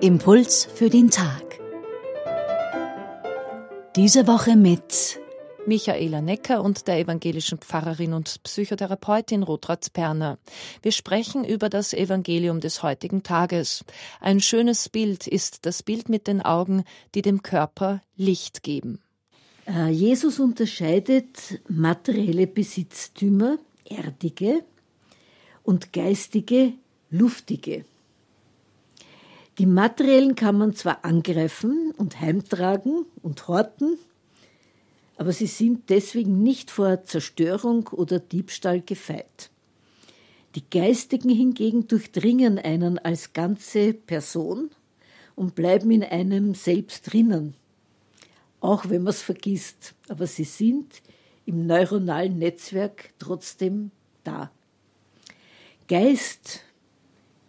Impuls für den Tag. Diese Woche mit Michaela Necker und der evangelischen Pfarrerin und Psychotherapeutin Rotratz Perner. Wir sprechen über das Evangelium des heutigen Tages. Ein schönes Bild ist das Bild mit den Augen, die dem Körper Licht geben. Äh, Jesus unterscheidet materielle Besitztümer, erdige, und geistige, luftige. Die materiellen kann man zwar angreifen und heimtragen und horten, aber sie sind deswegen nicht vor Zerstörung oder Diebstahl gefeit. Die geistigen hingegen durchdringen einen als ganze Person und bleiben in einem selbst drinnen, auch wenn man es vergisst, aber sie sind im neuronalen Netzwerk trotzdem da. Geist,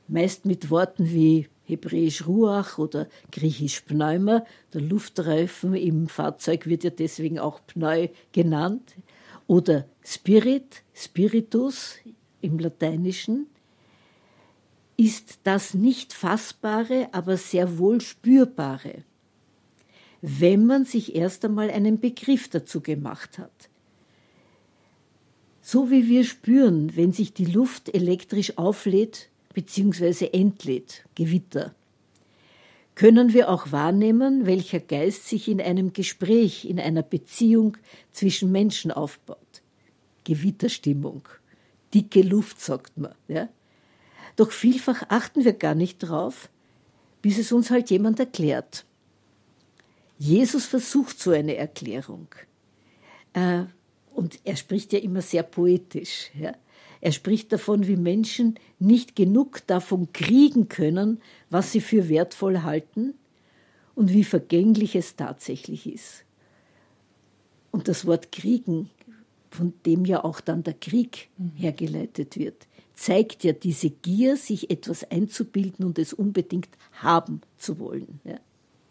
meist mit Worten wie hebräisch Ruach oder griechisch Pneuma. Der Luftreifen im Fahrzeug wird ja deswegen auch Pneu genannt. Oder Spirit, Spiritus im Lateinischen, ist das nicht fassbare, aber sehr wohl spürbare, wenn man sich erst einmal einen Begriff dazu gemacht hat. So wie wir spüren, wenn sich die Luft elektrisch auflädt bzw. entlädt, Gewitter, können wir auch wahrnehmen, welcher Geist sich in einem Gespräch, in einer Beziehung zwischen Menschen aufbaut. Gewitterstimmung, dicke Luft, sagt man. Ja? Doch vielfach achten wir gar nicht drauf, bis es uns halt jemand erklärt. Jesus versucht so eine Erklärung. Äh, und er spricht ja immer sehr poetisch. Er spricht davon, wie Menschen nicht genug davon kriegen können, was sie für wertvoll halten und wie vergänglich es tatsächlich ist. Und das Wort kriegen, von dem ja auch dann der Krieg mhm. hergeleitet wird, zeigt ja diese Gier, sich etwas einzubilden und es unbedingt haben zu wollen. Ja.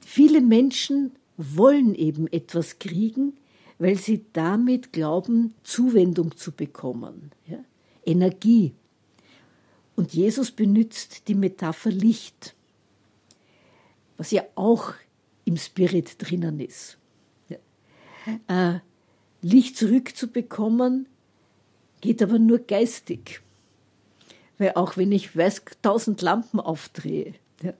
Viele Menschen wollen eben etwas kriegen, weil sie damit glauben, Zuwendung zu bekommen. Ja. Energie. Und Jesus benutzt die Metapher Licht, was ja auch im Spirit drinnen ist. Ja. Äh, Licht zurückzubekommen, geht aber nur geistig. Weil auch wenn ich weiß, tausend Lampen aufdrehe, ja,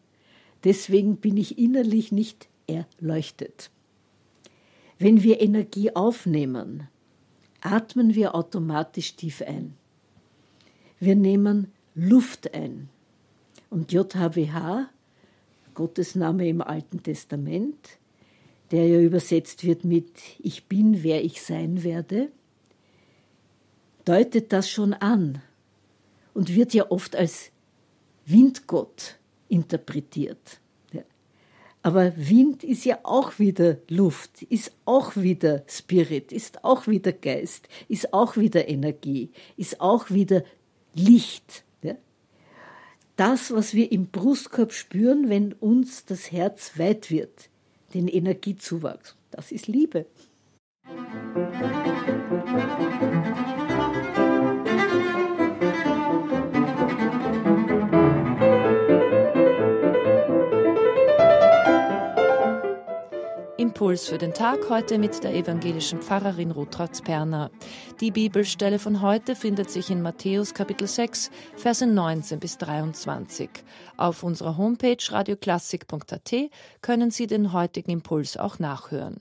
deswegen bin ich innerlich nicht erleuchtet. Wenn wir Energie aufnehmen, atmen wir automatisch tief ein. Wir nehmen Luft ein. Und JHWH, Gottes Name im Alten Testament, der ja übersetzt wird mit Ich bin, wer ich sein werde, deutet das schon an und wird ja oft als Windgott interpretiert. Aber Wind ist ja auch wieder Luft, ist auch wieder Spirit, ist auch wieder Geist, ist auch wieder Energie, ist auch wieder Licht. Das, was wir im Brustkorb spüren, wenn uns das Herz weit wird, den Energiezuwachs, das ist Liebe. Impuls für den Tag heute mit der evangelischen Pfarrerin Rutrauz Perner. Die Bibelstelle von heute findet sich in Matthäus Kapitel 6, Verse 19 bis 23. Auf unserer Homepage radioklassik.at können Sie den heutigen Impuls auch nachhören.